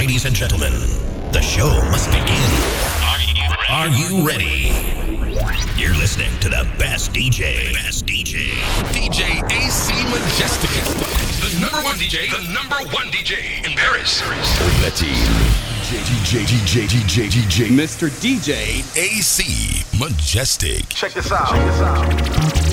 Ladies and gentlemen, the show must begin. Are you ready? You're listening to the best DJ. Best DJ. DJ AC Majestic. The number one DJ. The number one DJ in Paris. DJ, DJ, DJ, DJ, Mr. DJ AC Majestic. Check this out. Check this out.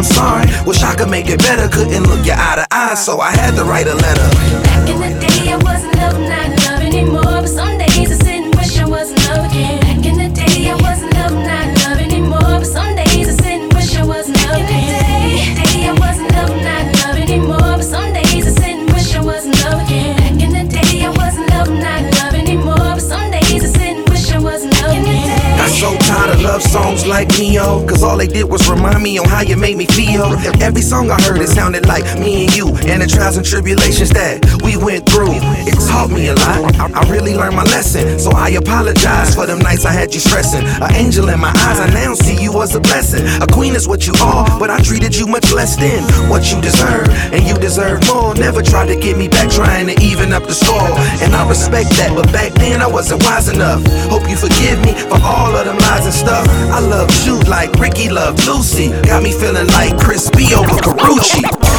I'm sorry, wish I could make it better. Couldn't look you eye to eye, so I had to write a letter. Like Neo, cause all they did was remind me on how you made me feel. Every song I heard, it sounded like me and you, and the trials and tribulations that we went through. It taught me a lot. I, really learned my lesson, so I apologize for them nights I had you stressing. An angel in my eyes, I now see you as a blessing. A queen is what you are, but I treated you much less than what you deserve, and you deserve more. Never tried to get me back, trying to even up the score, and I respect that, but back then I wasn't wise enough. Hope you forgive me for all of them lies and stuff. I love you like Ricky loved Lucy. Got me feeling like Crispy over Carucci.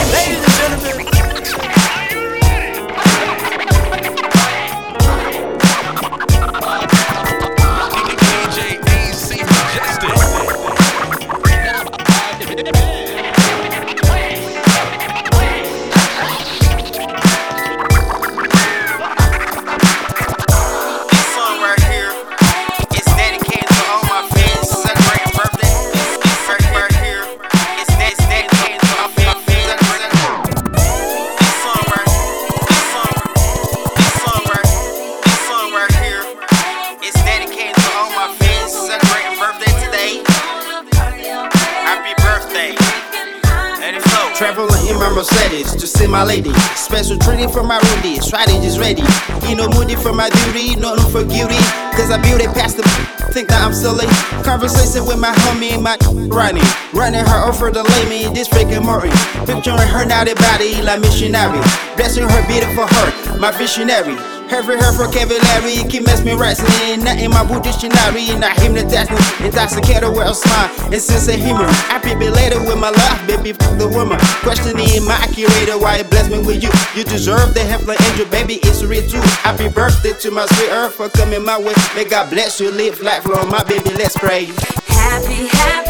For my duty. Nothing for guilty. Cause I built it past the think that I'm silly. Conversation with my homie, my running. Running her over lay me. This freaking Martin. Picturing her naughty body like missionary. Blessing her beautiful heart. My visionary. Every her vocabulary, keep mesmerizing. Not in my boot dictionary, not hypnotizing. Intoxicated with a smile and sense of humor. Happy belated with my love, baby, fuck the woman. Questioning my curator, why you bless me with you? You deserve the heavenly angel, baby, it's real too. Happy birthday to my sweet earth for coming my way. May God bless you, live life long, my baby, let's pray. Happy, happy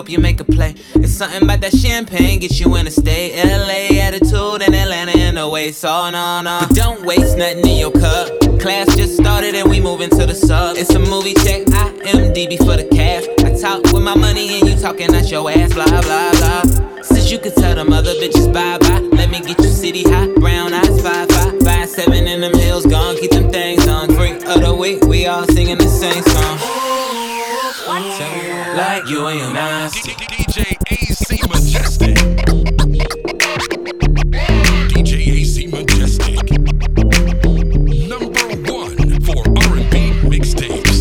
hope you make a play. It's something about that champagne, get you in a state. LA attitude and Atlanta in a way, so no, no. But don't waste nothing in your cup. Class just started and we moving to the sub. It's a movie check, I am for the cash. I talk with my money and you talking at your ass, blah, blah, blah. Since you could tell them other bitches bye bye, let me get you city hot, brown eyes, five, five, five, seven in them hills, gone, keep them things on. free of the week, we all like you and your master. DJ AC Majestic. DJ AC Majestic. Number one for R&B mixtapes.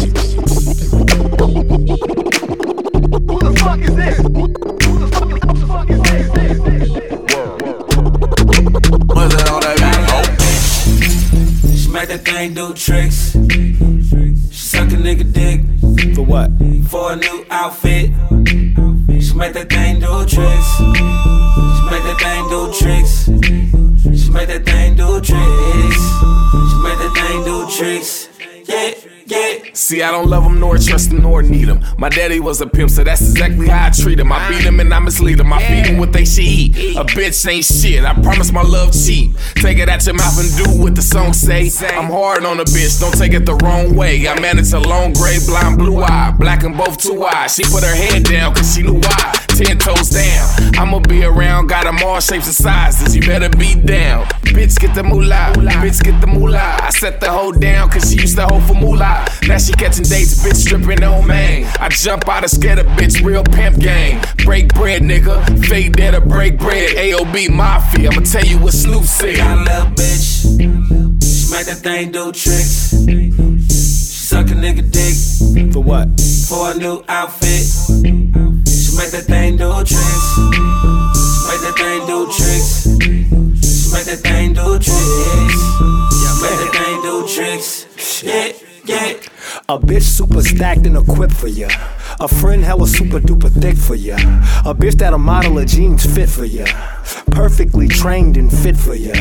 Who the fuck is this? Who the fuck, who the fuck is this? this. Smack that thing, do tricks what? For a new outfit. She make that thing do tricks. She make that thing do tricks. She make that thing do tricks. She make that thing do tricks. See, I don't love him nor trust him nor need him. My daddy was a pimp, so that's exactly how I treat him. I beat him and I mislead him. I feed him what they should eat. A bitch ain't shit. I promise my love cheap. Take it out your mouth and do what the song say. I'm hard on a bitch, don't take it the wrong way. I manage a long gray, blind, blue eye. Black and both two eyes. She put her head down cause she knew why. Ten toes down. I'ma be around, got them all shapes and sizes. You better be down. Bitch, get the moolah. Bitch, get the moolah. I set the hoe down cause she used to hold for moolah. Now she catching dates, bitch stripping on man. I jump out of scared a bitch, real pimp gang. Break bread, nigga. Fake there to break bread. AOB Mafia. I'ma tell you what Snoop said. Got a little bitch. She make that thing do tricks. She suck a nigga dick. For what? For a new outfit. She make that thing do tricks. She make that thing do tricks. She make that thing do tricks. She make that thing do tricks. Yeah, yeah. A bitch super stacked and equipped for ya. A friend hella super duper thick for ya. A bitch that a model of jeans fit for ya. Perfectly trained and fit for ya.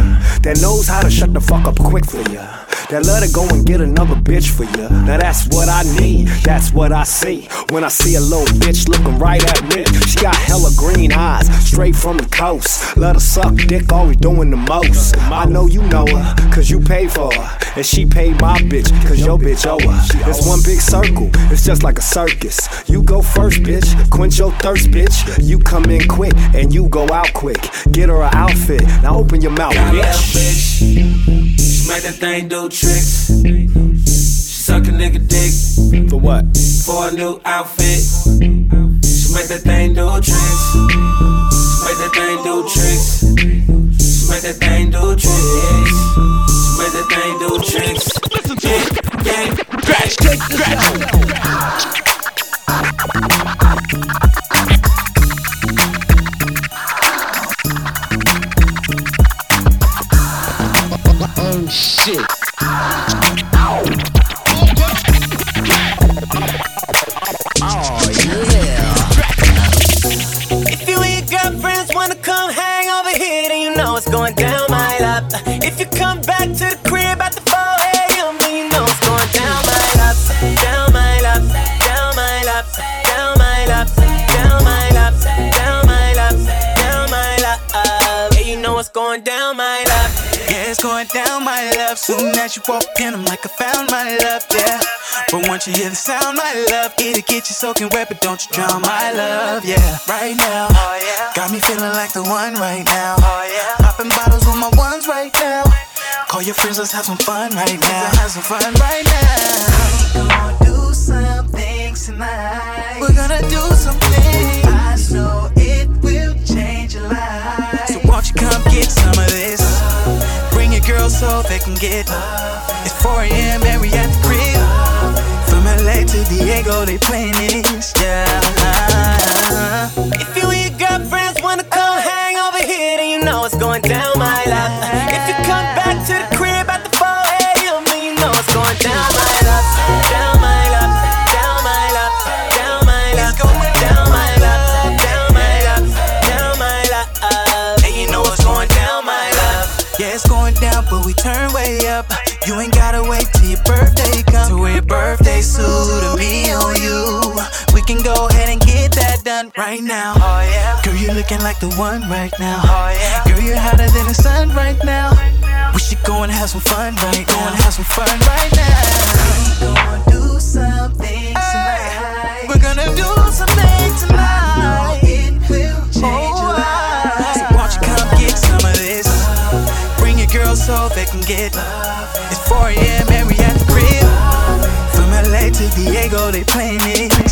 That knows how to shut the fuck up quick for ya. That let her go and get another bitch for ya. Now that's what I need. That's what I see. When I see a little bitch looking right at me. She got hella green eyes, straight from the coast. Let her suck dick, always doing the most. I know you know her, cause you pay for her. And she paid my bitch, cause your bitch owe her. It's one big circle, it's just like a circus. You go first, bitch, quench your thirst, bitch. You come in quick and you go out quick. Get her an outfit, now open your mouth, Got bitch. bitch. She make that thing do tricks. She suck a nigga dick. For what? For a new outfit. She make that thing do tricks. She make that thing do tricks. She make that thing do tricks. Soon as you walk in, I'm like, I found my love, yeah. But once you hear the sound, my love, it'll get you soaking wet, but don't you drown, my love, yeah. Right now, oh, yeah. got me feeling like the one right now. Oh, yeah. Popping bottles with my ones right now. Call your friends, let's have some fun right now. Let's Have some fun right now. We're gonna do some things tonight. We're gonna do some things. I know it will change your life. So won't you come get some of this? Girls so they can get. It's 4 a.m. and we at the crib. From LA to Diego, they playing this, yeah. If you and your girlfriends wanna come hang over here, then you know it's going down my lap. If you come back to the crib at the 4 a.m., then you know it's going down my lap. Down looking like the one right now. Oh yeah. Girl, you're hotter than the sun right now. We should go and have some fun right now. Go and have some fun right now. We gonna do something tonight. We're gonna do something tonight. It will change your life. So won't you come get some of this? Bring your girls so they can get. It's 4 a.m. and we at the crib. From LA to Diego, they playing this.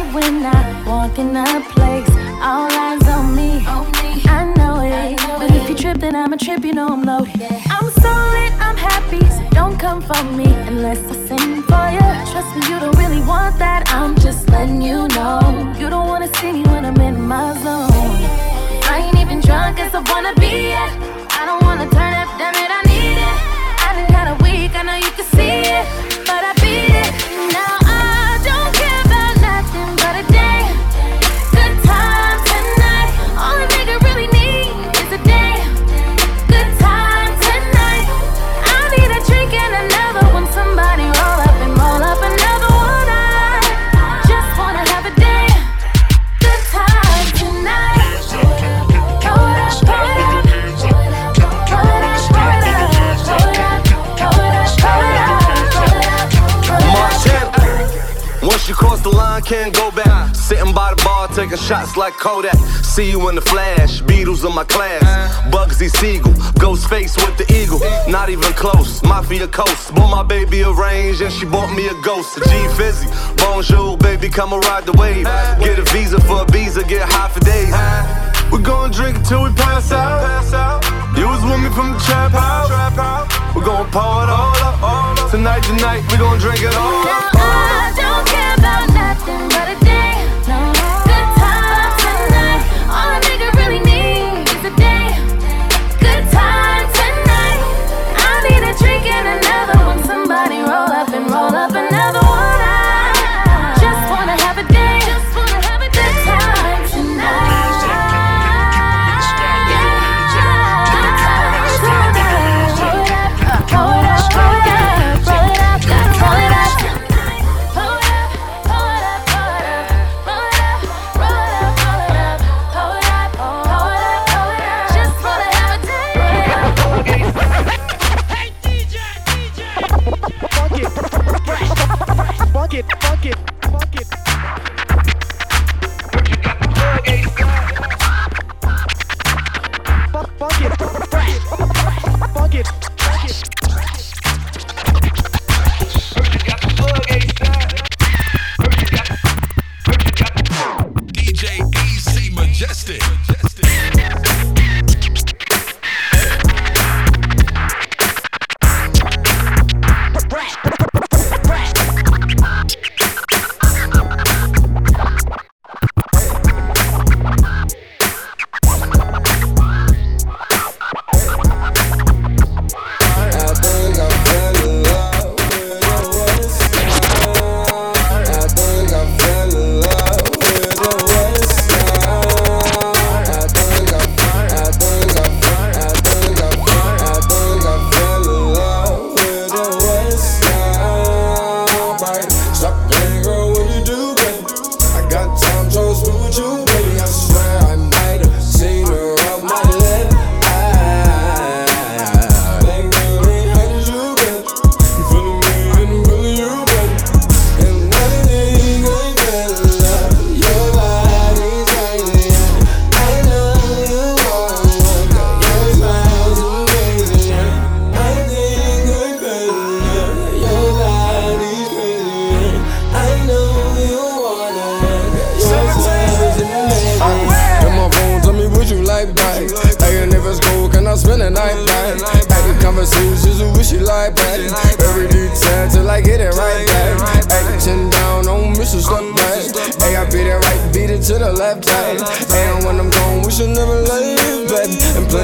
it when I walk in a place. All eyes on me. I know it. But if you trip, then I'm a trip. You know I'm loaded. I'm so lit, I'm happy. So don't come for me unless I sing for you. Trust me, you don't really want that. I'm just letting you know. can't go back. Sitting by the bar, taking shots like Kodak. See you in the flash, Beatles in my class. Bugsy Siegel, ghost face with the eagle. Not even close, Mafia Coast. Bought my baby a range and she bought me a ghost. A G Fizzy, bonjour, baby, come and ride the wave. Get a visa for a visa, get high for days. We gon' gonna drink until we pass out. pass out. You was with me from the trap house. We gon' gonna pour it all up. Tonight, tonight, we gon' gonna drink it all up. I don't care about nothing. But it.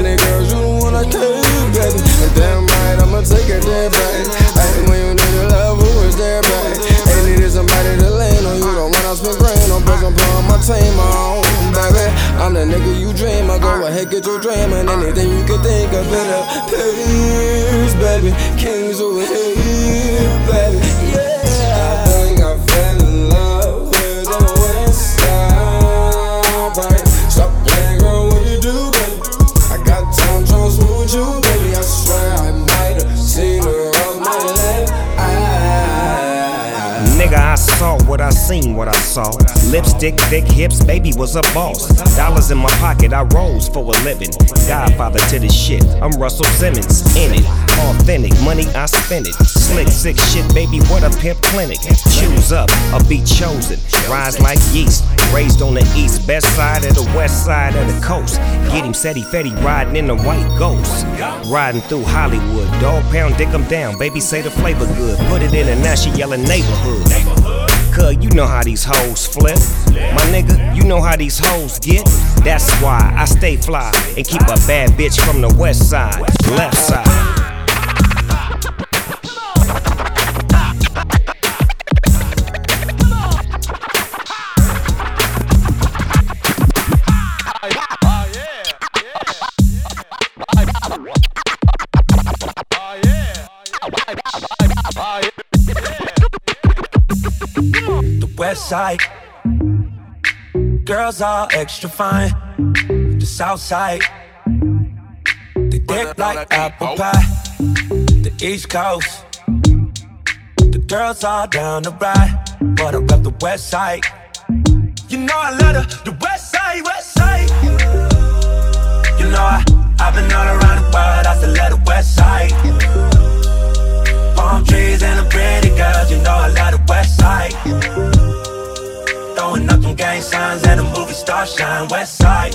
Plenty girls, you one I came, baby. And damn right, I'ma take it there, baby. Hey, when you need a love, who is there, baby? Ain't needed somebody to lean on. You don't want to spend grain on, but I'm pulling my team on, baby. I'm the nigga you dream. I go ahead, get your dream, and anything you can think of, better. Please, baby. Kings over here, baby. Saw what I seen, what I saw. Lipstick, thick hips, baby was a boss. Dollars in my pocket, I rose for a living. Godfather to this shit, I'm Russell Simmons in it. Authentic, money I spend it. Slick, sick shit, baby, what a pimp clinic. Choose up, or be chosen. Rise like yeast, raised on the east, best side of the west side of the coast. Get him, he fetty, riding in the white ghost. Riding through Hollywood, dog pound, dick 'em down. Baby say the flavor good, put it in and now she yelling neighborhood. Cuz you know how these hoes flip. My nigga, you know how these hoes get. That's why I stay fly and keep a bad bitch from the west side, left side. West side. Girls all extra fine. The south side. They dick like apple pie. The east coast. The girls all down the ride. But I rep the west side. You know I love the, the west side, west side. You know I, I've been all around the world. I still love the west side. Palm trees and the pretty girls. You know I love the west side. Star shine west side.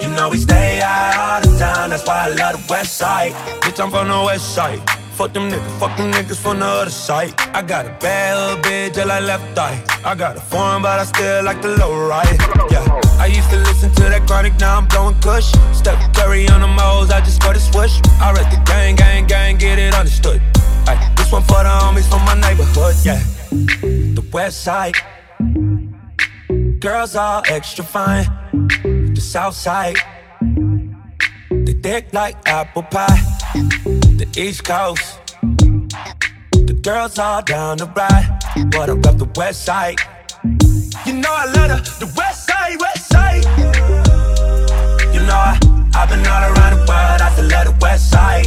You know we stay high all the time, that's why I love the west side. Bitch, I'm from the west side. Fuck them niggas, fuck them niggas from the other side. I got a bad little bitch, like left eye. I got a foreign, but I still like the low right. Yeah, I used to listen to that chronic, now I'm blowing kush. Steph Curry on the moles, I just scored a swoosh. I read the gang, gang, gang, get it understood. Ay, this one for the homies from my neighborhood, yeah. The west side. Girls all extra fine. The south side. They thick like apple pie. The east coast. The girls all down the ride. But I rep the west side. You know I love the, the west side, west side. You know I, I've been all around the world. I still love the west side.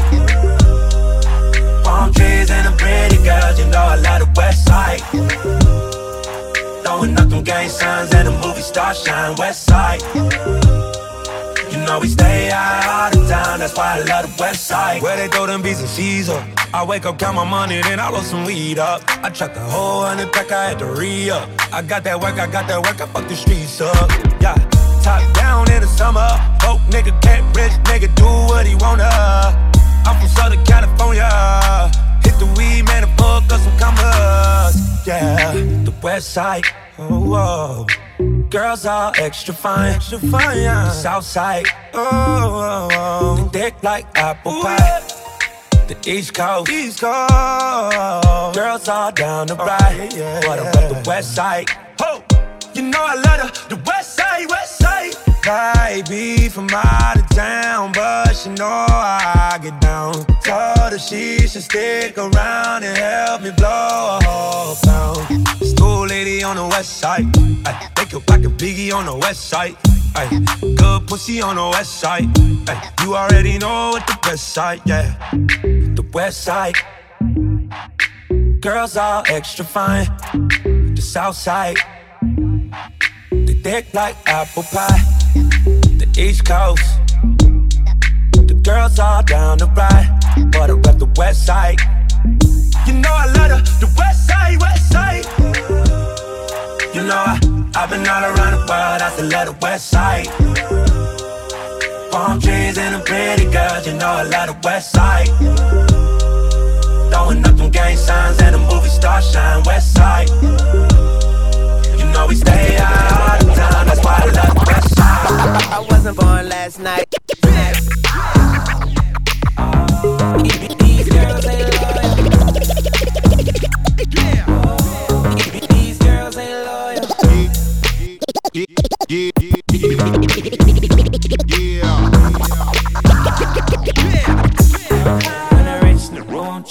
Palm trees and the pretty girls. You know I love the west side. Throwing up them gang signs and the movie star shine west side. You know we stay all the time, that's why I love the west side. Where they throw them B's and C's up. I wake up, count my money, then I roll some weed up. I track the whole hundred pack, I had to re up. I got that work, I got that work, I fuck the streets up. Yeah, top down in the summer. Broke nigga can't rich nigga do what he wanna. I'm from Southern California. Hit the weed, man, and fuck up some commas. Yeah, the west side. Oh, whoa. Girls all extra fine. Extra fine, yeah. The south side. Oh, oh, oh. Thick like apple pie. The east coast. East coast. Girls all down the oh, ride. Yeah, but I rep the west side. Ho! You know I love the, the west side, west side. Baby from out of town, but she know I get down. Told her she should stick around and help me blow a whole pound. School on the west side. Ay, they could pack a biggie on the west side. Ay, good pussy on the west side. Ay, you already know what the best side, yeah. The west side. Girls all extra fine. The south side. They thick like apple pie. The east coast. The girls all down the ride. But I rep the west side. You know I love the, the west side, west side. You know I, I've been all around the world, I still love the west side. Palm trees and a pretty girl, you know I love the west side. Throwing up them gang signs and the movie star shine, west side. You know we stay out all the time, that's why I love the west side. I, wasn't born last night, night. These girls ain't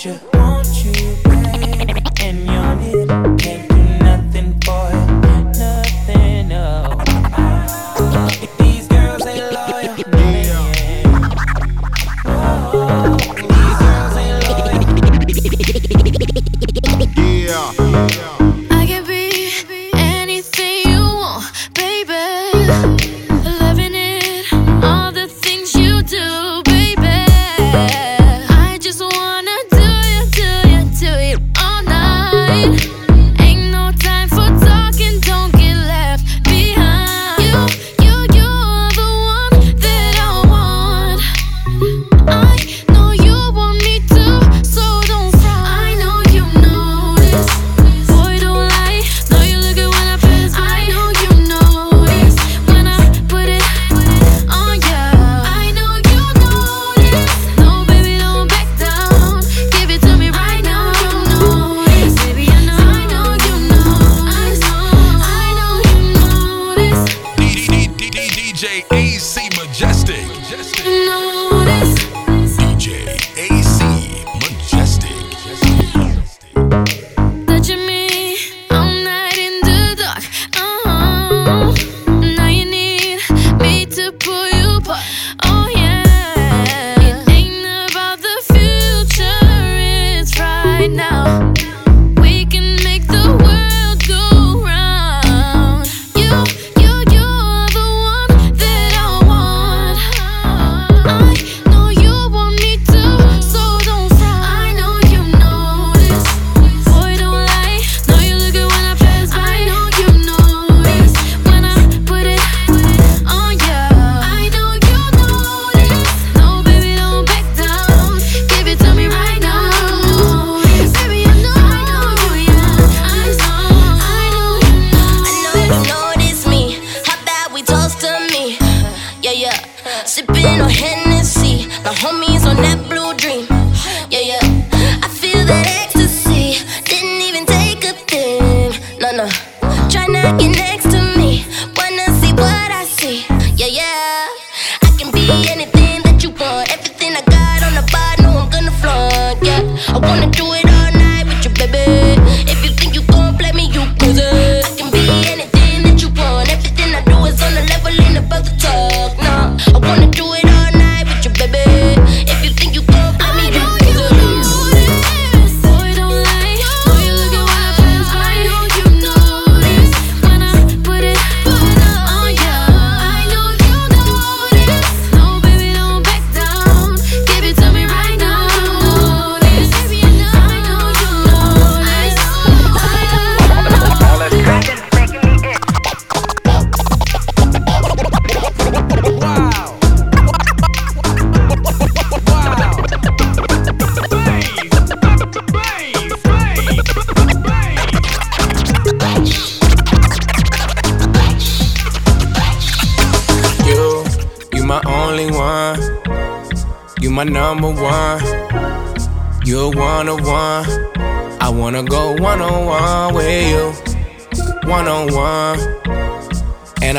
you.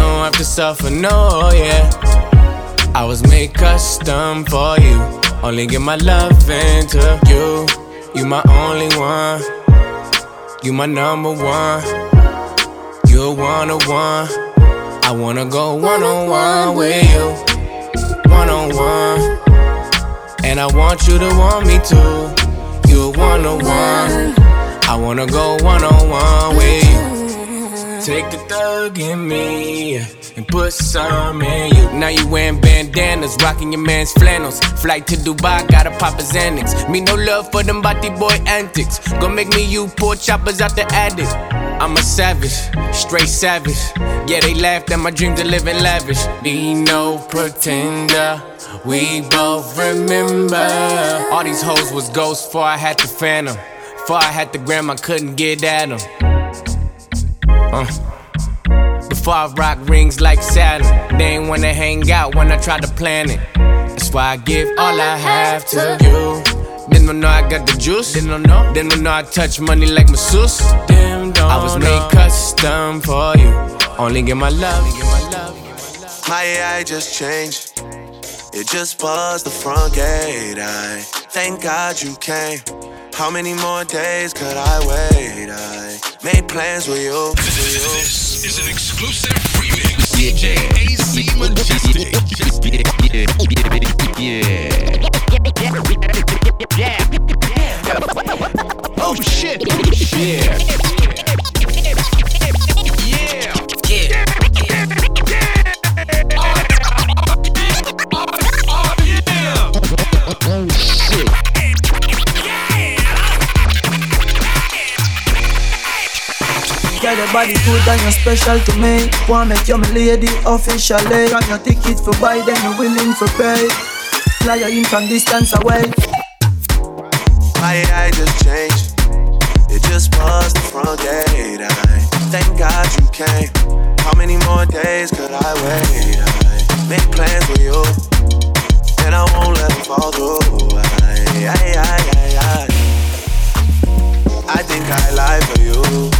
don't have to suffer, no, yeah. I was made custom for you. Only give my love into you. You my only one. You my number one. You're one on one. I wanna go one on one with you. One on one. And I want you to want me too. You're one on one. I wanna go one on one with you. Take the thug in me and put some in you. Now you wearing bandanas, rocking your man's flannels. Flight to Dubai, gotta pop a Xanax. Me no love for them body boy antics. Gonna make me you poor choppers out the attic. I'm a savage, straight savage. Yeah, they laughed at my dream to live in lavish. Be no pretender. We both remember. All these hoes was ghosts before I had the phantom. Before I had the gram, I couldn't get at them. Uh. Before I rock rings like Saturn, they ain't wanna hang out when I try to plan it. That's why I give all I have to you. Then don't know I got the juice. Then don't know. Then don't know I touch money like masseuse. Damn, don't I was made custom for you. Only get my love. My AI just changed. It just buzzed the front gate. I thank God you came. How many more days could I wait? I made plans with you. This is an exclusive remix. DJ AC Majestic. Oh shit! Yeah. Yeah. Body good and you're special to me. Wanna make you my lady officially. Got your ticket for buy, then you're willing to pay. Fly in from distance away. My AI just changed. It just buzzed the front gate. I thank God you came. How many more days could I wait? I make plans with you, and I won't let them fall through. I, I, I, I, I. I think I lie for you.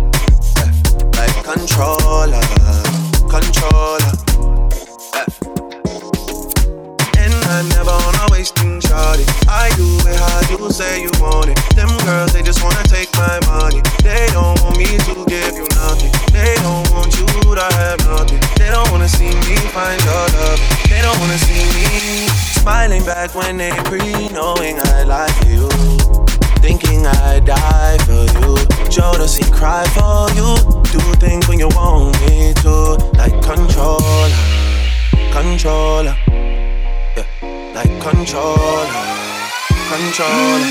like controller, controller. Yeah. And I'm never on a wasting shawty. I do it how you say you want it. Them girls, they just wanna take my money. They don't want me to give you nothing. They don't want you to have nothing. They don't wanna see me find your love. They don't wanna see me smiling back when they pre knowing I for you. Thinking I die for you. Jodeci cry for you. Do things when you want me to. Like controller, controller. Yeah, like controller, controller.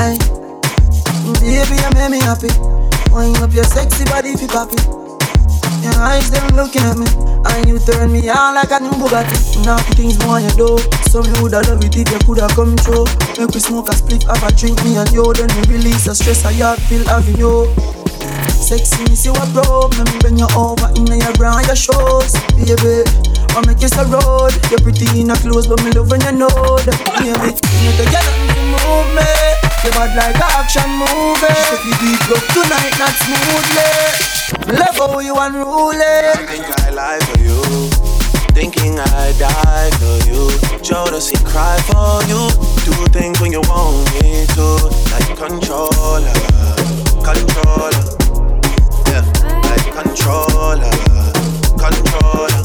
Ay, baby, you make me happy. Wind up your sexy body if you pop it. Your eyes them looking at me, and you turn me on like a new Bugatti. Now things more you do, so me woulda love it if you coulda come true. Make we smoke a split, have a drink, me and you, then we release the stress I have feel having you. Sexy, me see what problem, bring you over in your brown your shows, baby. I make you so road, you're pretty in a clothes, but me love when you know that, baby. You the girl to move me. You bad like a action movie. If you deep love tonight, not smoothly. Love how you unruly. I think I lie for you. Thinking I die for you. Jodeci cry for you. Do things when you want me to. Like controller, controller. Yeah, like controller, controller.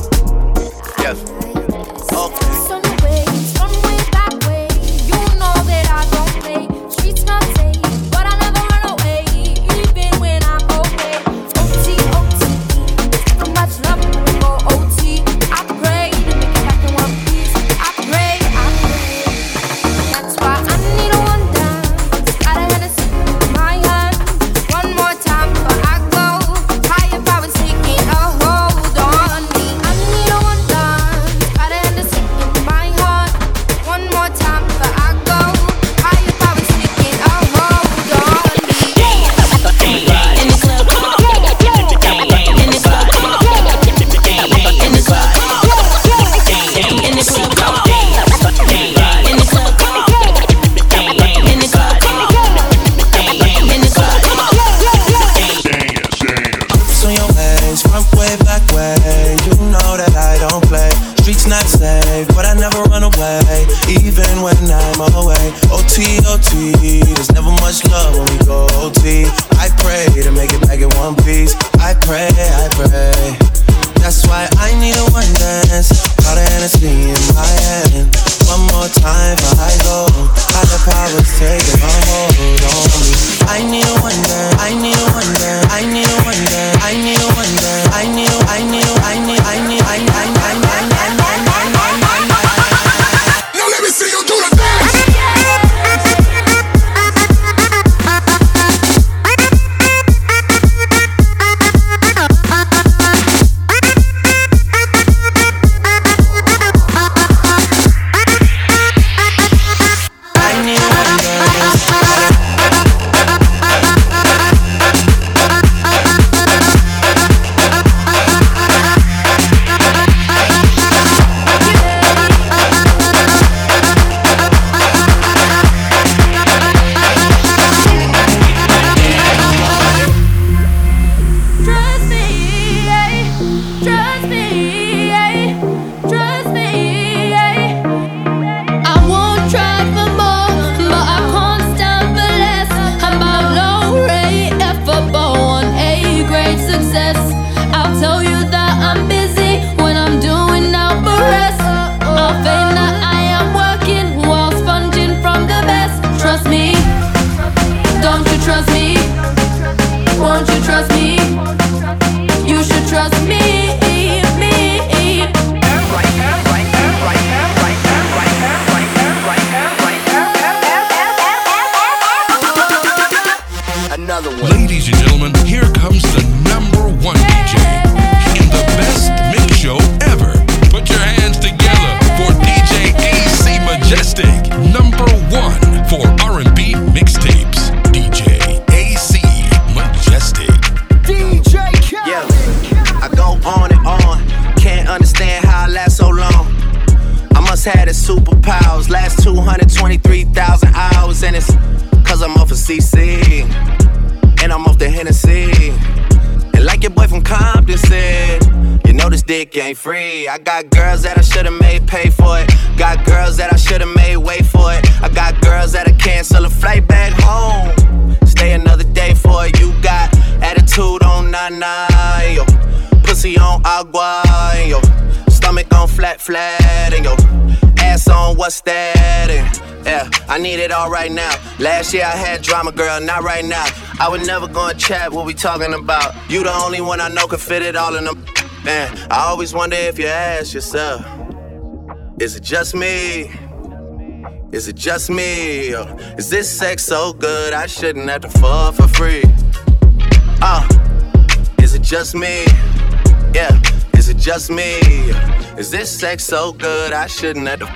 Yeah. Okay. Won't you trust me? You should trust me, ain't free. I got girls that I should've made pay for it. Got girls that I should've made wait for it. I got girls that I cancel a flight back home. Stay another day for it. You got attitude on nana, yo. Pussy on agua, yo. Stomach on flat, flat, and yo. Ass on what's that? And yeah, I need it all right now. Last year I had drama, girl, not right now. I would never go and chat what we talking about. You the only one I know can fit it all in them. Man, I always wonder if you ask yourself, is it just me? Is it just me? Is this sex so good I shouldn't have to fall for free? Uh, is it just me? Yeah, is it just me? Is this sex so good I shouldn't have to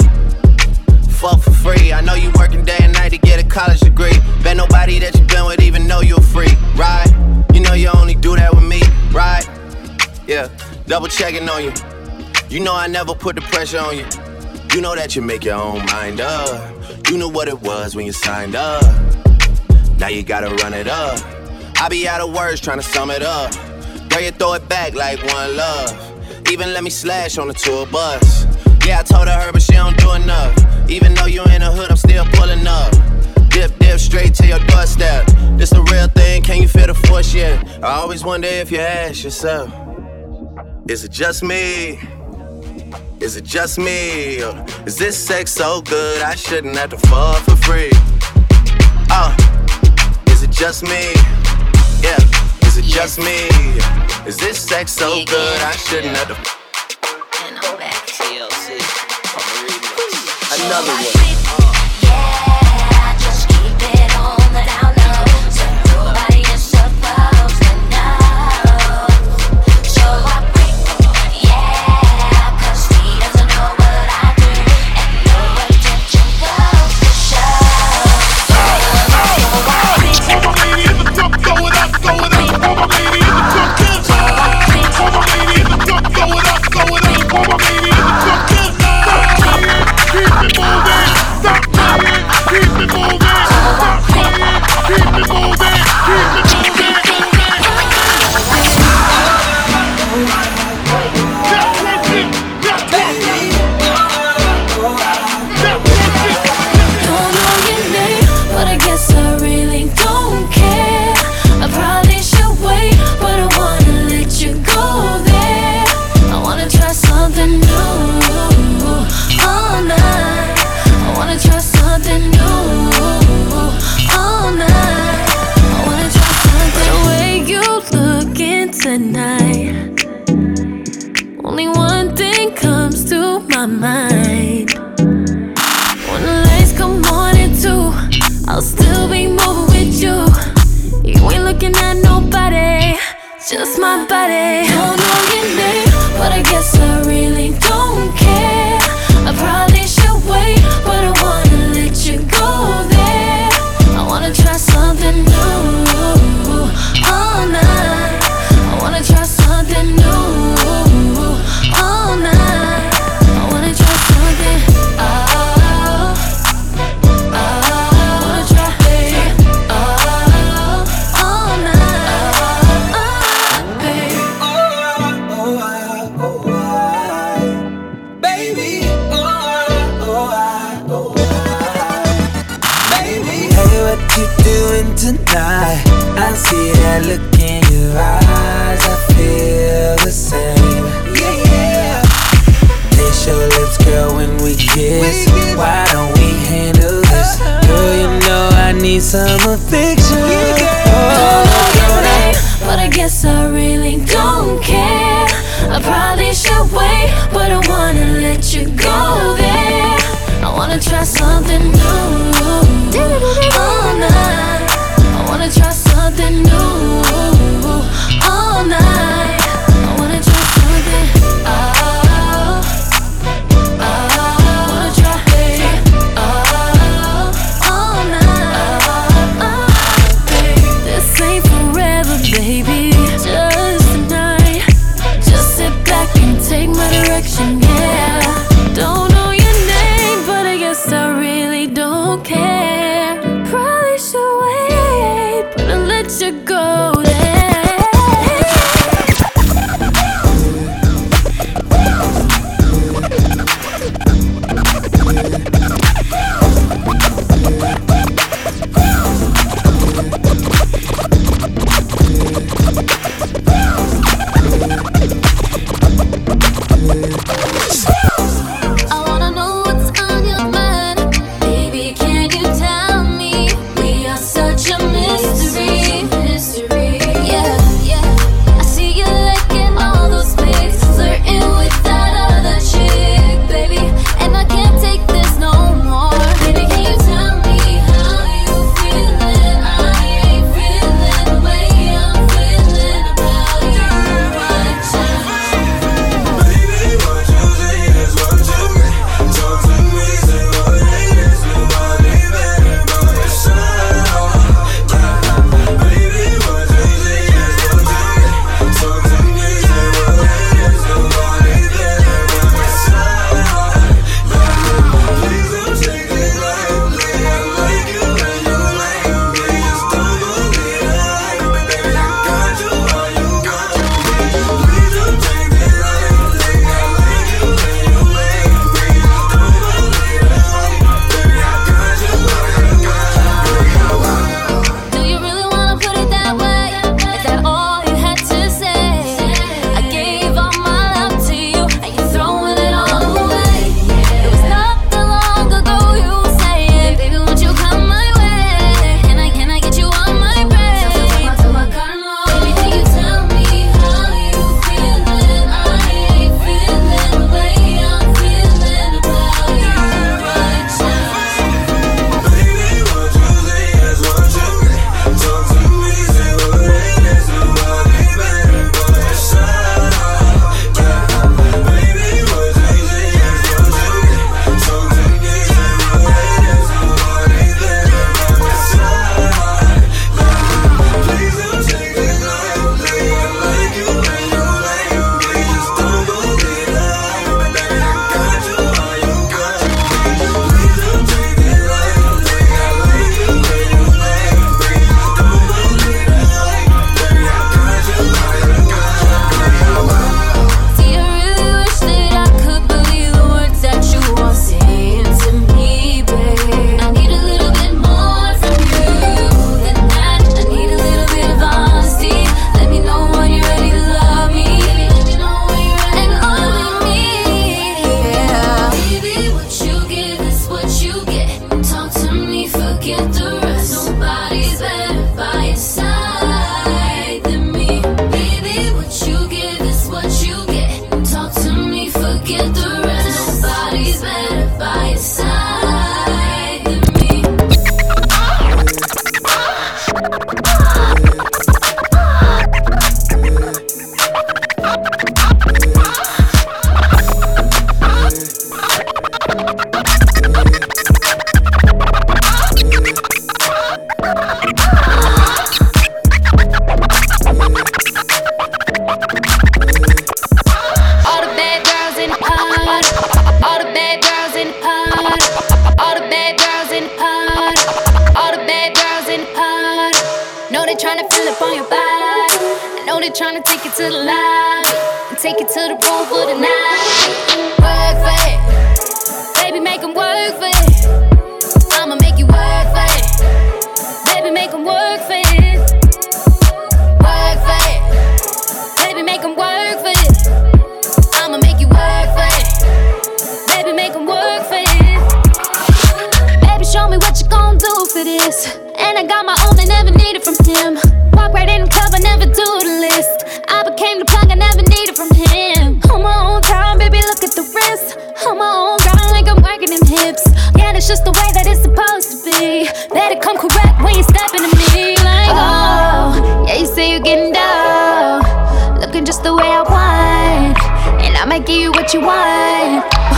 fuck for free? I know you working day and night to get a college degree. Bet nobody that you've been with even know you're free, right? You know you only do that with me, right? Yeah, double checking on you. You know I never put the pressure on you. You know that you make your own mind up. You knew what it was when you signed up. Now you gotta run it up. I be out of words trying to sum it up. Girl, you throw it back like one love. Even let me slash on the tour bus. Yeah, I told her, but she don't do enough. Even though you in the hood, I'm still pulling up. Dip, dip, straight to your doorstep. This the real thing, can you feel the force yet? I always wonder if you ask yourself, is it just me? Is it just me? Or is this sex so good I shouldn't have to fuck for free? Uh, is it just me? Yeah, is it just me? Is this sex so good I shouldn't have to? Another one.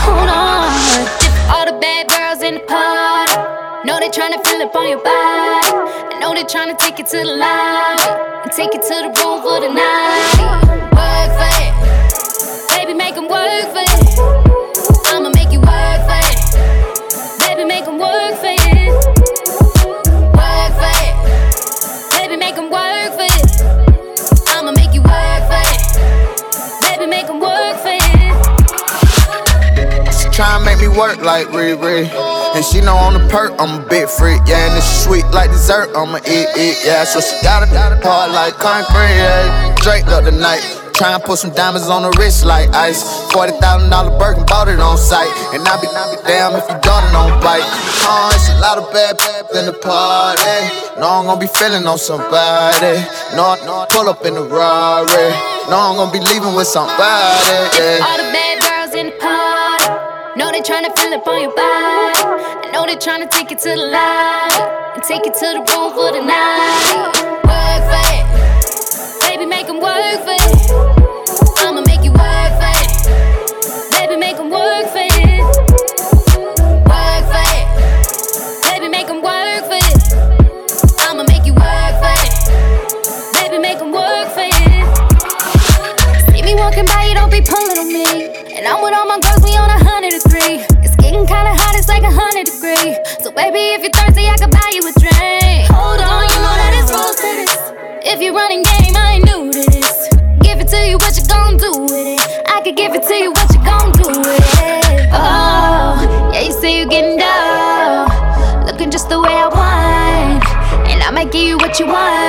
Hold on. Dip All the bad girls in the party. Know they tryna fill up on your body. I know they tryna take it to the lobby. And take it to the room for the night. Work for it. Baby, make 'em work for it. Tryna make me work like Riri. And she know on the perk, I'm a big freak, yeah. And it's sweet like dessert, I'ma eat it, yeah. So she got it hard like concrete, yeah. Drake up the night. Tryna put some diamonds on the wrist like ice. Forty thousand dollar Birkin, bought it on site. And I be, I be damn if you daughter don't bite. Oh, it's a lot of bad babes in the party. No, I'm gonna be feeling on somebody. No, no, pull up in the Rari. No, I'm gonna be leaving with somebody. Yeah. Know they tryna fill up on your body. I know they tryna take it to the light and take it to the room for the night. Work for it, baby, make 'em work for it. I'ma make you work for it, baby, make 'em work for it. Work for it, baby, work for it. I'ma make you work for it, baby, work for it. See me walking by, you don't be pulling on me. And I'm with all my girls, we on a hundred kinda hot, it's like a hundred degree. So baby, if you're thirsty, I could buy you a drink. Hold on, you know that it's rules to this. If you're running game, I ain't new to this. Give it to you, what you gon' do with it? I could give it to you, what you gon' do with it? Oh, yeah, you say you're getting down. Looking just the way I want. And I might give you what you want.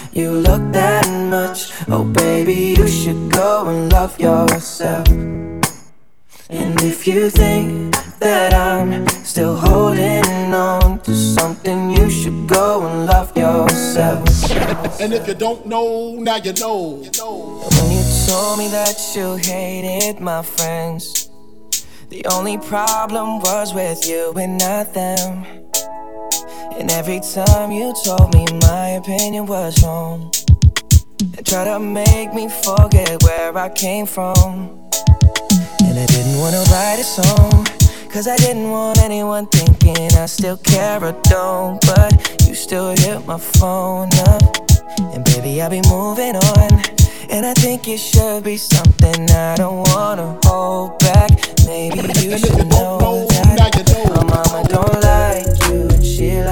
you look that much, oh baby, you should go and love yourself. And if you think that I'm still holding on to something, you should go and love yourself. And if you don't know, now you know. When you told me that you hated my friends, the only problem was with you and not them. And every time you told me my opinion was wrong, and try to make me forget where I came from. And I didn't wanna write a song. Cause I didn't want anyone thinking I still care or don't. But you still hit my phone up. And baby, I'll be moving on. And I think it should be something I don't wanna hold back. Maybe you should know that my mama don't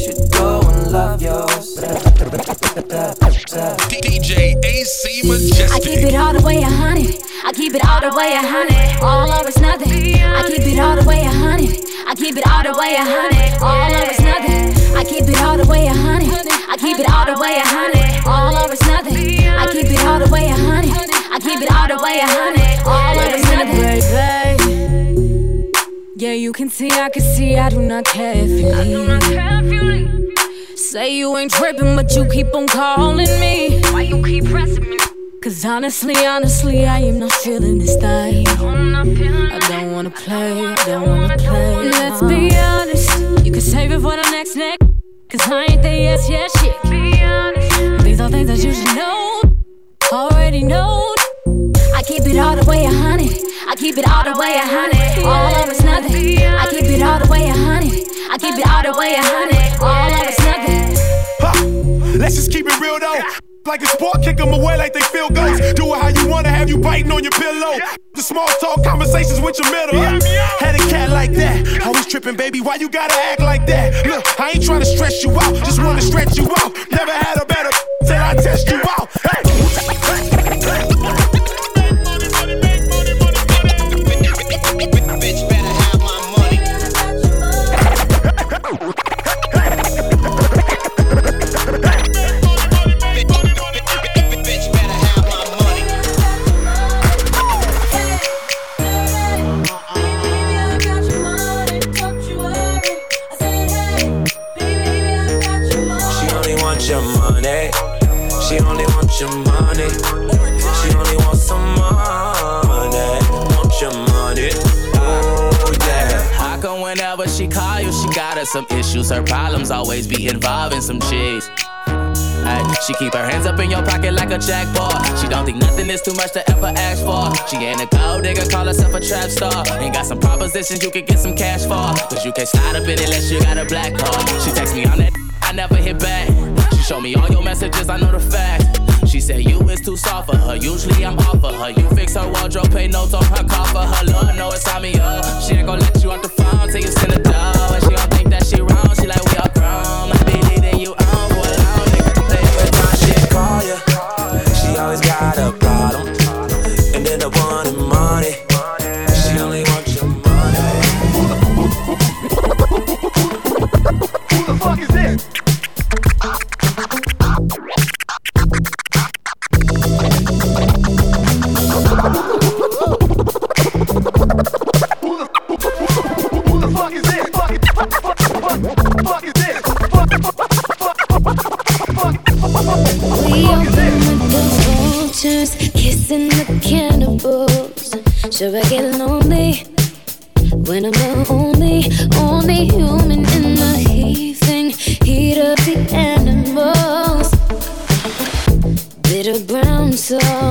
should go and love yourself. DJ AC Majestic. I keep it all the way a hundred. I keep it all the way a hundred. All or it's nothing. I keep it all the way a hundred. I keep it all the way a hundred. All or it's nothing. I keep it all the way a hundred. I keep it all the way a hundred. All or it's nothing. I keep it all the way a hundred. I keep it all the way a hundred. All or it's nothing. Yeah, you can see, I can see, I do not care if you leave. Say you ain't tripping, but you keep on calling me. Why you keep pressing me? Cause honestly, honestly, I am not feeling this thing. I don't wanna play, I don't wanna play. Let's be uh-huh. honest, you can save it for the next neck. Cause I ain't there yes, yes, shit. These are things that you should know, already know. I keep it all the way a hundred. I keep it all the way a hundred. All or it's nothing. I keep it all the way a hundred. I keep it all the way a hundred. All or it's nothing. Let's just keep it real though. Like a sport, kick them away like they feel goals. Do it how you wanna, have you biting on your pillow. The small talk conversations with your middle. Had a cat like that. I was tripping, baby. Why you gotta act like that? Look, I ain't trying to stress you out, just wanna stretch you out. Never had a better till I test you out. Hey. Issues? Her problems always be involving some cheese. Ay, she keep her hands up in your pocket like a jackpot. She don't think nothing is too much to ever ask for. She ain't a gold digger, call herself a trap star. Ain't got some propositions you can get some cash for. Cause you can't slide up in it unless you got a black card. She text me on that, I never hit back. She show me all your messages, I know the facts. She said you is too soft for her. Usually I'm off for her. You fix her wardrobe, pay notes on her car for her. Lord, know it's on me up. She ain't gon' let you off the phone till you send a dough. She wrong. She like Bitter brown salt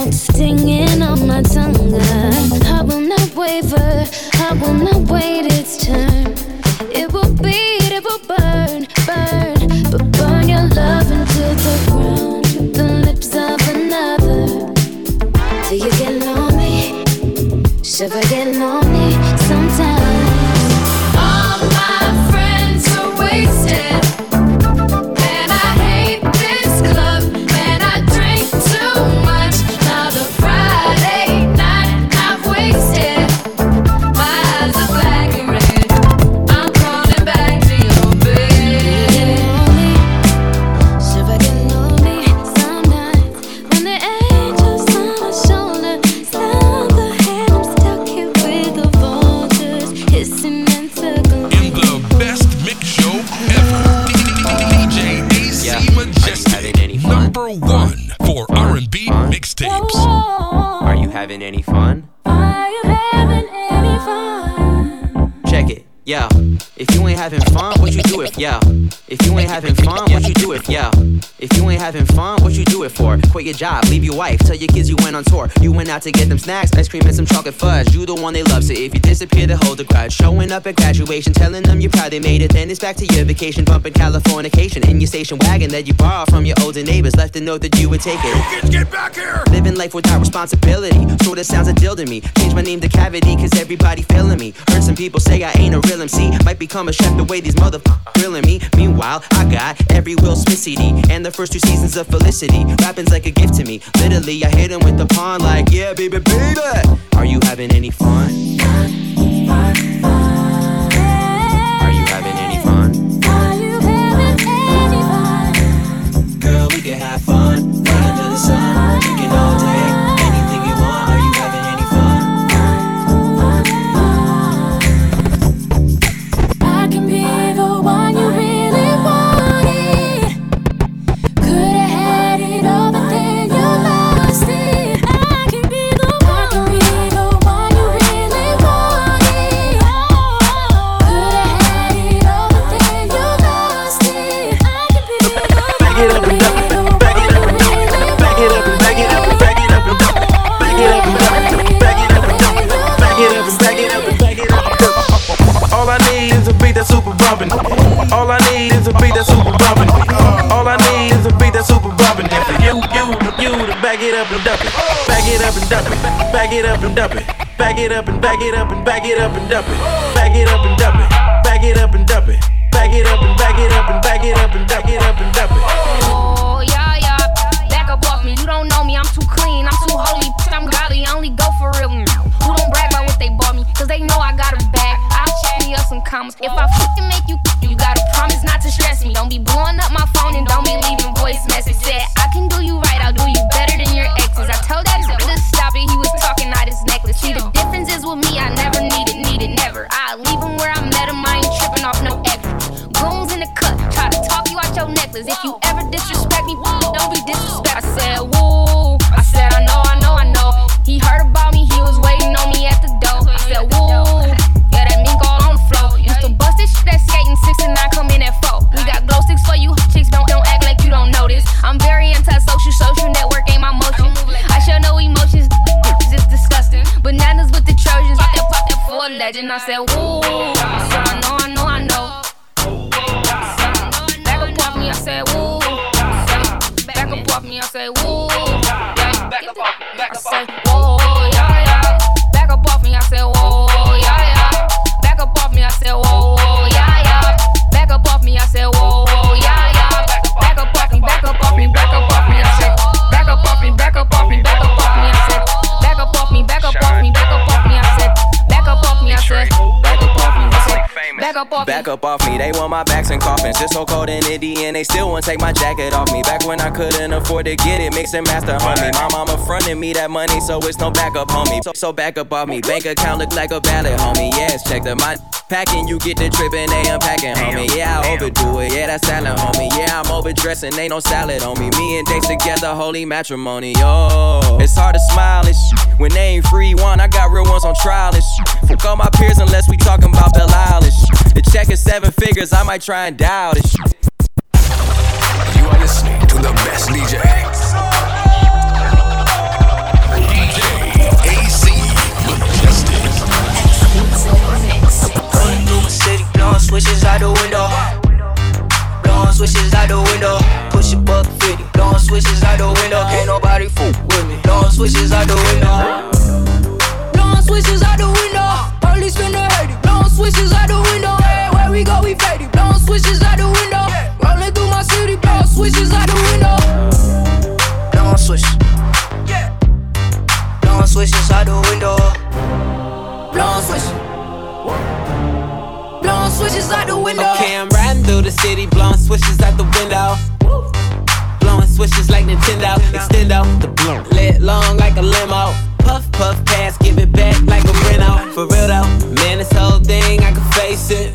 up at graduation, telling them you're proud they made it. Then it's back to your vacation, bumping Californication in your station wagon that you borrowed from your older neighbors. Left a note that you would take it. You kids get back here! Living life without responsibility. Sorta sounds a deal to me. Change my name to Cavity, cause everybody feeling me. Heard some people say I ain't a real MC. Might become a chef the way these motherfuckers grilling me. Meanwhile, I got every Will Smith CD and the first two seasons of Felicity. Rapping's like a gift to me. Literally, I hit him with the pawn, like, yeah, baby, baby. Are you having any fun? Are my backs and coffins. Just so cold in Indy and they still won't take my jacket off me. Back when I couldn't afford to get it, mix and master, homie. My mama fronted me that money, so it's no backup, homie. So, so back up off me. Bank account look like a ballot, homie. Yes, check the my packing, you get the trip and they unpacking, homie. Yeah, I overdo it. Yeah, that's salad, homie. Yeah, I'm overdressing, ain't no salad on me. Me and Dates together, holy matrimony. Yo, it's hard to smile and shit. When they ain't free one, I got real ones on trial and shit. Fuck all my peers unless we talking about Belle Eilish. The check is seven figures, I might try and dial this shit. You are listening to the best DJ. DJ blowing switches out the window. Blowing switches out the window. Push a buck 50, blowing switches out the window. Can't nobody fool with me. Blowing switches out the window. Blowing switches out the window. Police finna hate it. Blowing switches out the window. Everywhere we go, we faded. Blowing switches out the window. Rolling through my city, blowing switches out the window. Blowing switches. Blowing switches out the window. Blowing switches. Switches out the window. Okay, I'm riding through the city, blowing switches out the window. Blowing switches like Nintendo, extendo the blow. Lit long like a limo. Puff, puff, pass, give it back like a Renault. For real though, man, this whole thing, I can face it.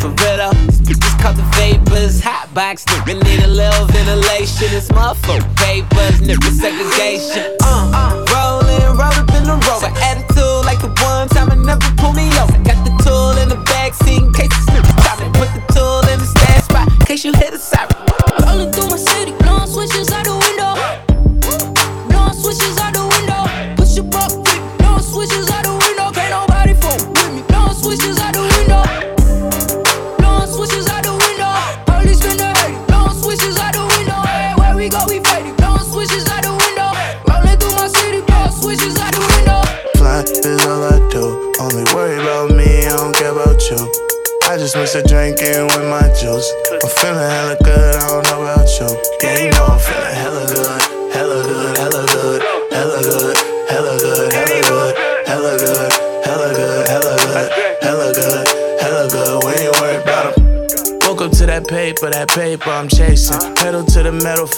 For real though, just cut the vapors. Hot box, nigga, need a little ventilation. It's motherfucker papers, nigga, segregation. Uh, rolling, roll up in the rover never pull Punio. I got the tool in the backseat in case it's time to put the tool in the stash spot. In case you hit a siren.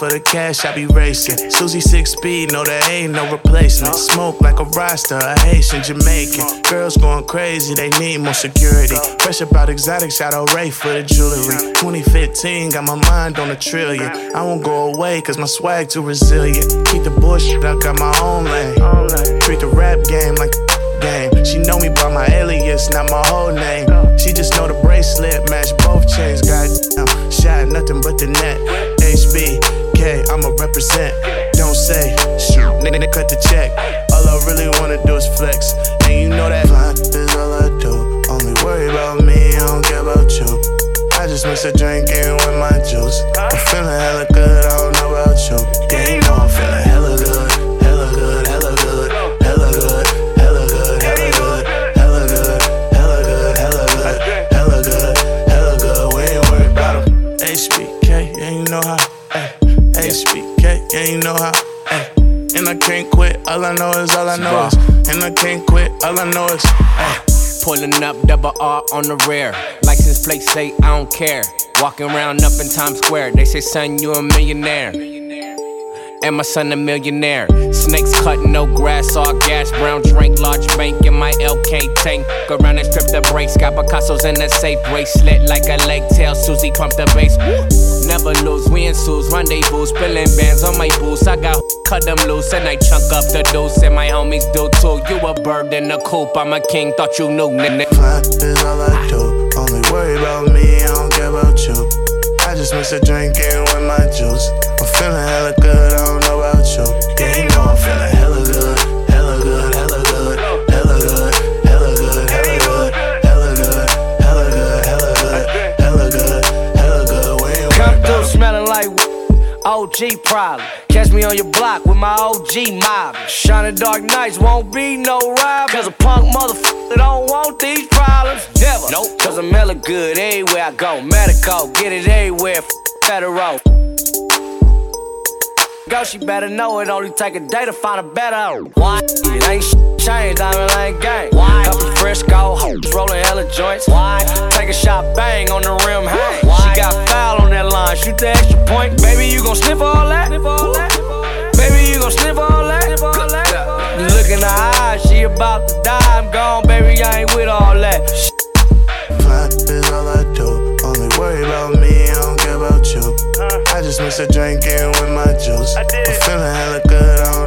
For the cash, I be racing. Susie six speed, no, there ain't no replacement. Smoke like a roster, a Haitian, Jamaican. Girls going crazy, they need more security. Fresh about exotic, shout out Ray for the jewelry. 2015, got my mind on a trillion. I won't go away, cause my swag too resilient. Keep the bullshit, I got my own lane. Treat the rap game like a game. She know me by my alias, not my whole name. She just know the bracelet match both chains. Goddamn, shot nothing but the net. I'ma represent. Don't say nigga, cut the check. All I really wanna do is flex, and you know that fine is all I do. Only worry about me, I don't care about you. I just mix a drink in with my juice. I'm feeling hella good, I don't know about you. Yeah, you know I'm feeling all I know is all I know is. And I can't quit, all I know is. Ay. Pulling up double R on the rear. License plate say I don't care. Walking around up in Times Square. They say, son, you a millionaire. And my son a millionaire. Snakes cutting no grass, all gas, brown drink, large bank in my LK tank. Go around and strip the brakes, got Picasso's in the safe bracelet like a leg tail. Susie pump the bass. Never lose, we in Sue's rendezvous, spilling bands on my boots. I got cut them loose and I chunk up the deuce, and my homies do too. You a bird in a coop, I'm a king, thought you knew, nigga. Fine is all I do. Only worry about me, I don't care about you. I just miss a drink in with my juice. I'm feeling hella good, I don't know about you. Yeah, you know I'm feeling OG problem. Catch me on your block with my OG mob. Shining dark nights won't be no ride. Cause a punk motherfucker don't want these problems. Never. Nope. Cause I'm hella good everywhere I go. Medical, get it everywhere. Federal. Go, she better know it. Only take a day to find a better. Why? It ain't sh- changed, I'm in lane gang. Why? Couple Frisco hoes, rolling hella joints. Why? Take a shot, bang on the rim, hang. She got foul on that line, shoot the extra point. Baby, you gon' sniff all that? Baby, you gon' sniff all that? You look in her eyes, she about to die. I'm gone, baby, I ain't with all that. Fine is all I I just mix a drink in with my juice. I'm feeling hella good, I don't know about you.